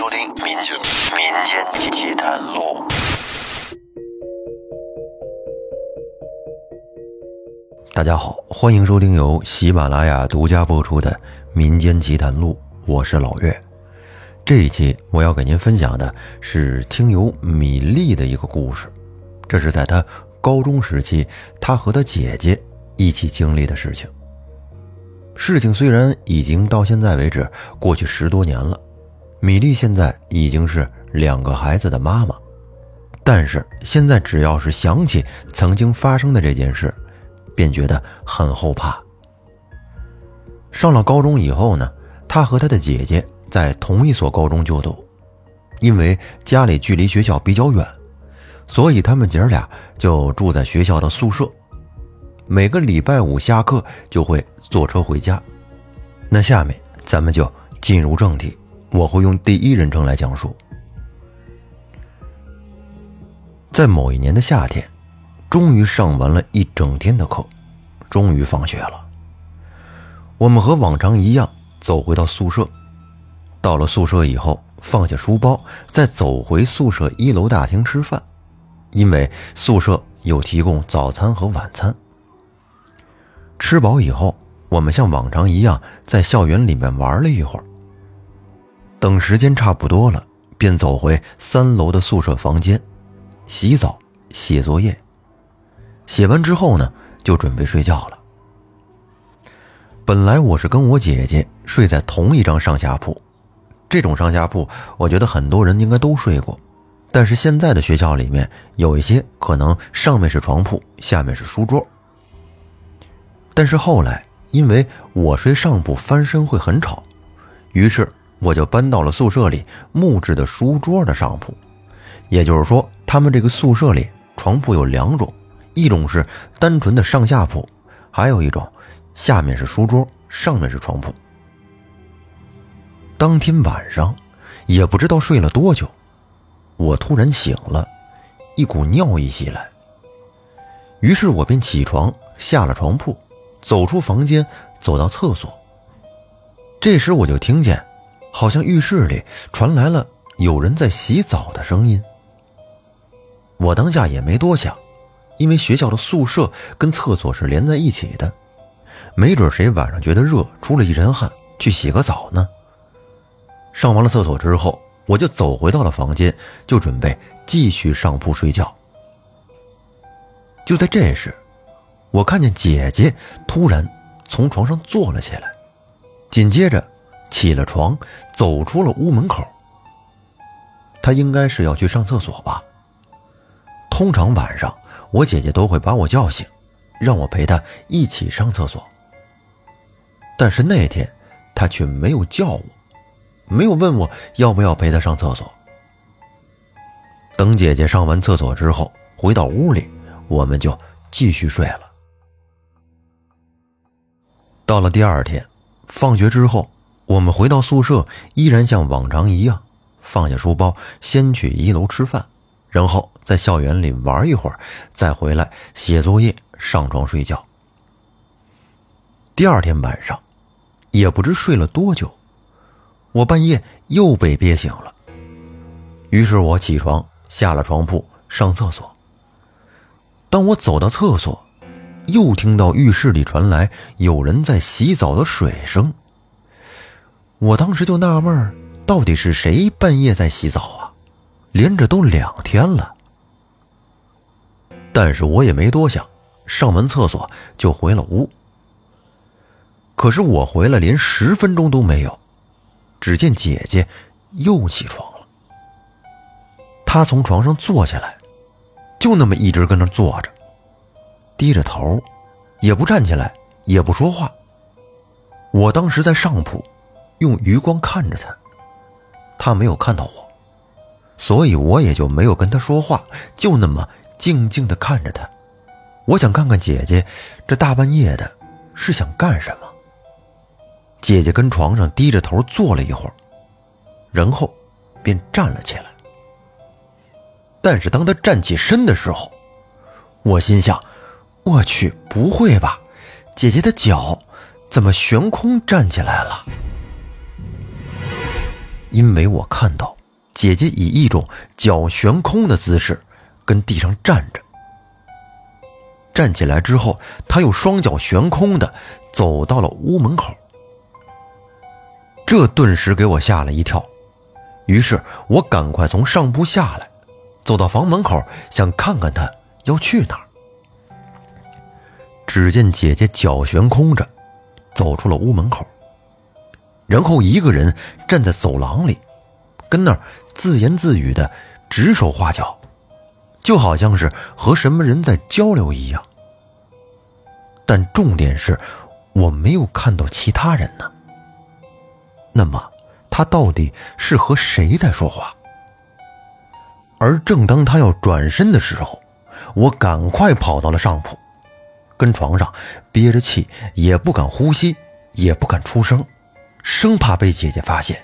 收听《民间民间奇谈录》。大家好，欢迎收听由喜马拉雅独家播出的《民间奇谈录》，我是老岳。这一期我要给您分享的是听友米粒的一个故事，这是在他高中时期，他和他姐姐一起经历的事情。事情虽然已经到现在为止过去十多年了，米粒现在已经是两个孩子的妈妈，但是现在只要是想起曾经发生的这件事，便觉得很后怕。上了高中以后呢，他和他的姐姐在同一所高中就读，因为家里距离学校比较远，所以他们姐俩就住在学校的宿舍。每个礼拜五下课就会坐车回家。那下面咱们就进入正题，我会用第一人称来讲述。在某一年的夏天，终于上完了一整天的课，终于放学了。我们和往常一样走回到宿舍。到了宿舍以后，放下书包，再走回宿舍一楼大厅吃饭，因为宿舍有提供早餐和晚餐。吃饱以后，我们像往常一样在校园里面玩了一会儿。等时间差不多了，便走回三楼的宿舍房间，洗澡、写作业。写完之后呢，就准备睡觉了。本来我是跟我姐姐睡在同一张上下铺，这种上下铺，我觉得很多人应该都睡过。但是现在的学校里面有一些可能上面是床铺，下面是书桌。但是后来，因为我睡上铺翻身会很吵，于是我就搬到了宿舍里木质的书桌的上铺。也就是说，他们这个宿舍里床铺有两种，一种是单纯的上下铺，还有一种下面是书桌，上面是床铺。当天晚上，也不知道睡了多久，我突然醒了，一股尿意袭来，于是我便起床下了床铺。走出房间，走到厕所。这时我就听见，好像浴室里传来了有人在洗澡的声音。我当下也没多想，因为学校的宿舍跟厕所是连在一起的，没准谁晚上觉得热，出了一身汗，去洗个澡呢。上完了厕所之后，我就走回到了房间，就准备继续上铺睡觉。就在这时。我看见姐姐突然从床上坐了起来，紧接着起了床，走出了屋门口。他应该是要去上厕所吧。通常晚上我姐姐都会把我叫醒，让我陪她一起上厕所。但是那天她却没有叫我，没有问我要不要陪她上厕所。等姐姐上完厕所之后，回到屋里，我们就继续睡了。到了第二天，放学之后，我们回到宿舍，依然像往常一样，放下书包，先去一楼吃饭，然后在校园里玩一会儿，再回来写作业，上床睡觉。第二天晚上，也不知睡了多久，我半夜又被憋醒了。于是我起床，下了床铺，上厕所。当我走到厕所，又听到浴室里传来有人在洗澡的水声。我当时就纳闷到底是谁半夜在洗澡啊？连着都两天了。但是我也没多想，上完厕所就回了屋。可是我回来连十分钟都没有，只见姐姐又起床了。她从床上坐起来，就那么一直跟那坐着。低着头，也不站起来，也不说话。我当时在上铺，用余光看着他，他没有看到我，所以我也就没有跟他说话，就那么静静的看着他。我想看看姐姐这大半夜的，是想干什么。姐姐跟床上低着头坐了一会儿，然后便站了起来。但是当她站起身的时候，我心想。我去，不会吧？姐姐的脚怎么悬空站起来了？因为我看到姐姐以一种脚悬空的姿势跟地上站着。站起来之后，她又双脚悬空的走到了屋门口。这顿时给我吓了一跳，于是我赶快从上铺下来，走到房门口，想看看她要去哪儿。只见姐姐脚悬空着，走出了屋门口，然后一个人站在走廊里，跟那儿自言自语的指手画脚，就好像是和什么人在交流一样。但重点是，我没有看到其他人呢。那么，他到底是和谁在说话？而正当他要转身的时候，我赶快跑到了上铺。跟床上憋着气，也不敢呼吸，也不敢出声，生怕被姐姐发现。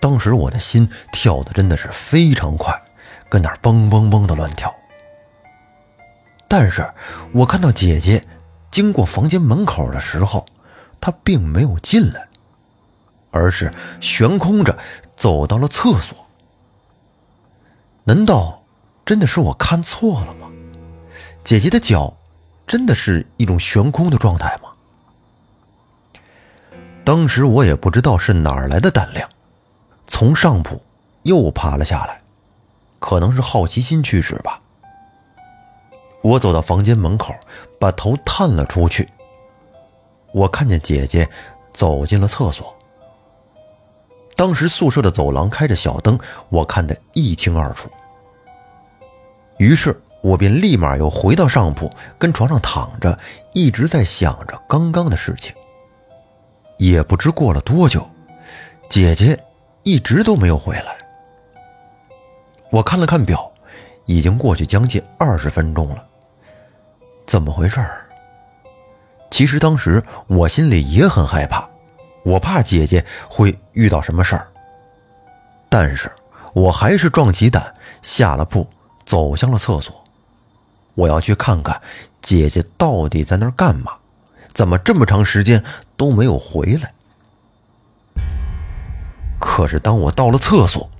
当时我的心跳的真的是非常快，跟那儿嘣嘣嘣的乱跳。但是我看到姐姐经过房间门口的时候，她并没有进来，而是悬空着走到了厕所。难道真的是我看错了吗？姐姐的脚。真的是一种悬空的状态吗？当时我也不知道是哪儿来的胆量，从上铺又爬了下来，可能是好奇心驱使吧。我走到房间门口，把头探了出去。我看见姐姐走进了厕所。当时宿舍的走廊开着小灯，我看得一清二楚。于是。我便立马又回到上铺，跟床上躺着，一直在想着刚刚的事情。也不知过了多久，姐姐一直都没有回来。我看了看表，已经过去将近二十分钟了。怎么回事儿？其实当时我心里也很害怕，我怕姐姐会遇到什么事儿。但是我还是壮起胆下了铺，走向了厕所。我要去看看姐姐到底在那儿干嘛？怎么这么长时间都没有回来？可是当我到了厕所，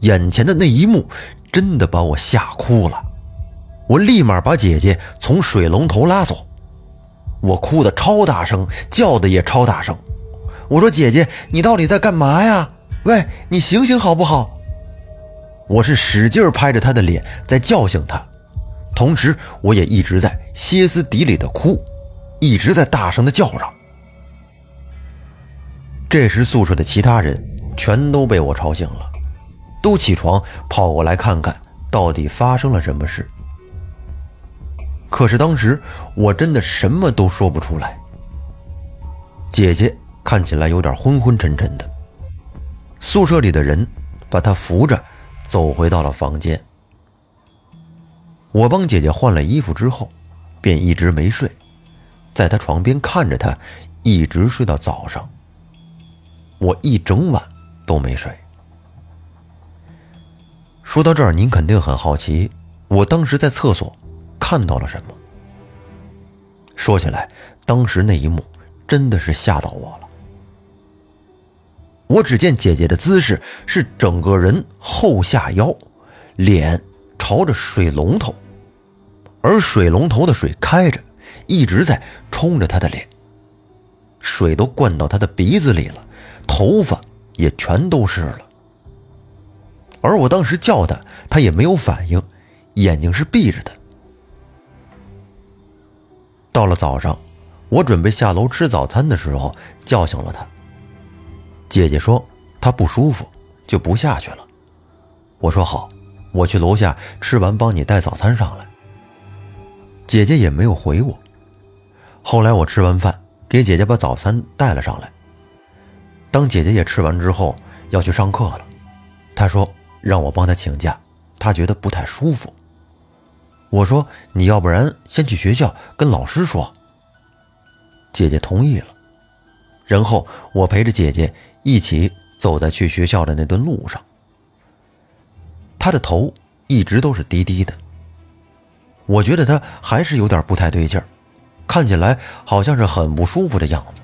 眼前的那一幕真的把我吓哭了。我立马把姐姐从水龙头拉走，我哭的超大声，叫的也超大声。我说：“姐姐，你到底在干嘛呀？喂，你醒醒好不好？”我是使劲拍着她的脸，在叫醒她。同时，我也一直在歇斯底里的哭，一直在大声的叫嚷。这时，宿舍的其他人全都被我吵醒了，都起床跑过来看看到底发生了什么事。可是当时我真的什么都说不出来。姐姐看起来有点昏昏沉沉的，宿舍里的人把她扶着走回到了房间。我帮姐姐换了衣服之后，便一直没睡，在她床边看着她，一直睡到早上。我一整晚都没睡。说到这儿，您肯定很好奇，我当时在厕所看到了什么？说起来，当时那一幕真的是吓到我了。我只见姐姐的姿势是整个人后下腰，脸朝着水龙头。而水龙头的水开着，一直在冲着他的脸，水都灌到他的鼻子里了，头发也全都湿了。而我当时叫他，他也没有反应，眼睛是闭着的。到了早上，我准备下楼吃早餐的时候，叫醒了他。姐姐说她不舒服，就不下去了。我说好，我去楼下吃完，帮你带早餐上来。姐姐也没有回我。后来我吃完饭，给姐姐把早餐带了上来。当姐姐也吃完之后，要去上课了，她说让我帮她请假，她觉得不太舒服。我说你要不然先去学校跟老师说。姐姐同意了，然后我陪着姐姐一起走在去学校的那段路上。她的头一直都是低低的。我觉得他还是有点不太对劲儿，看起来好像是很不舒服的样子。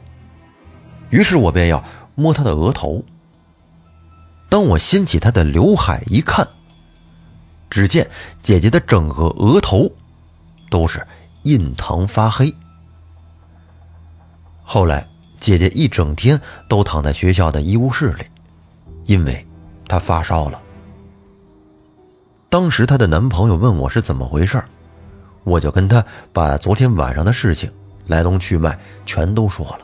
于是我便要摸他的额头，当我掀起她的刘海一看，只见姐姐的整个额头都是印堂发黑。后来，姐姐一整天都躺在学校的医务室里，因为她发烧了。当时她的男朋友问我是怎么回事我就跟她把昨天晚上的事情来龙去脉全都说了。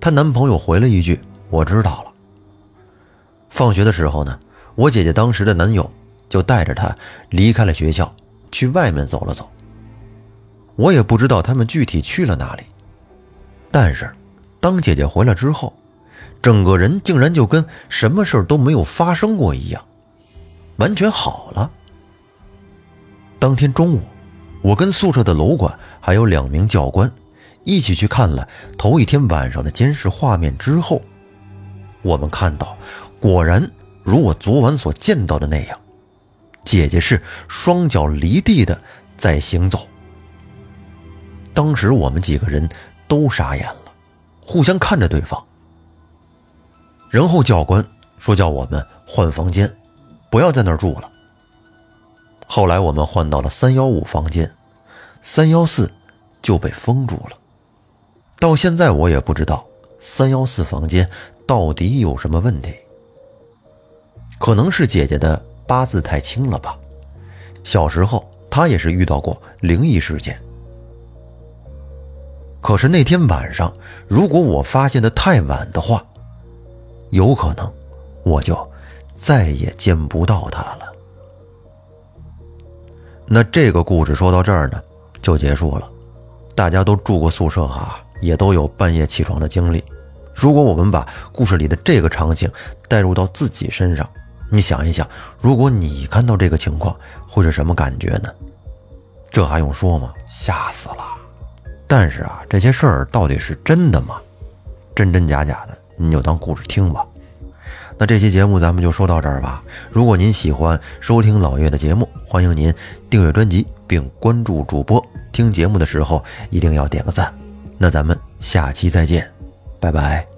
她男朋友回了一句：“我知道了。”放学的时候呢，我姐姐当时的男友就带着她离开了学校，去外面走了走。我也不知道他们具体去了哪里。但是，当姐姐回来之后，整个人竟然就跟什么事都没有发生过一样，完全好了。当天中午，我跟宿舍的楼管还有两名教官一起去看了头一天晚上的监视画面之后，我们看到，果然如我昨晚所见到的那样，姐姐是双脚离地的在行走。当时我们几个人。都傻眼了，互相看着对方。然后教官说叫我们换房间，不要在那儿住了。后来我们换到了三幺五房间，三幺四就被封住了。到现在我也不知道三幺四房间到底有什么问题。可能是姐姐的八字太轻了吧，小时候她也是遇到过灵异事件。可是那天晚上，如果我发现的太晚的话，有可能我就再也见不到她了。那这个故事说到这儿呢，就结束了。大家都住过宿舍哈，也都有半夜起床的经历。如果我们把故事里的这个场景带入到自己身上，你想一想，如果你看到这个情况，会是什么感觉呢？这还用说吗？吓死了！但是啊，这些事儿到底是真的吗？真真假假的，你就当故事听吧。那这期节目咱们就说到这儿吧。如果您喜欢收听老岳的节目，欢迎您订阅专辑并关注主播。听节目的时候一定要点个赞。那咱们下期再见，拜拜。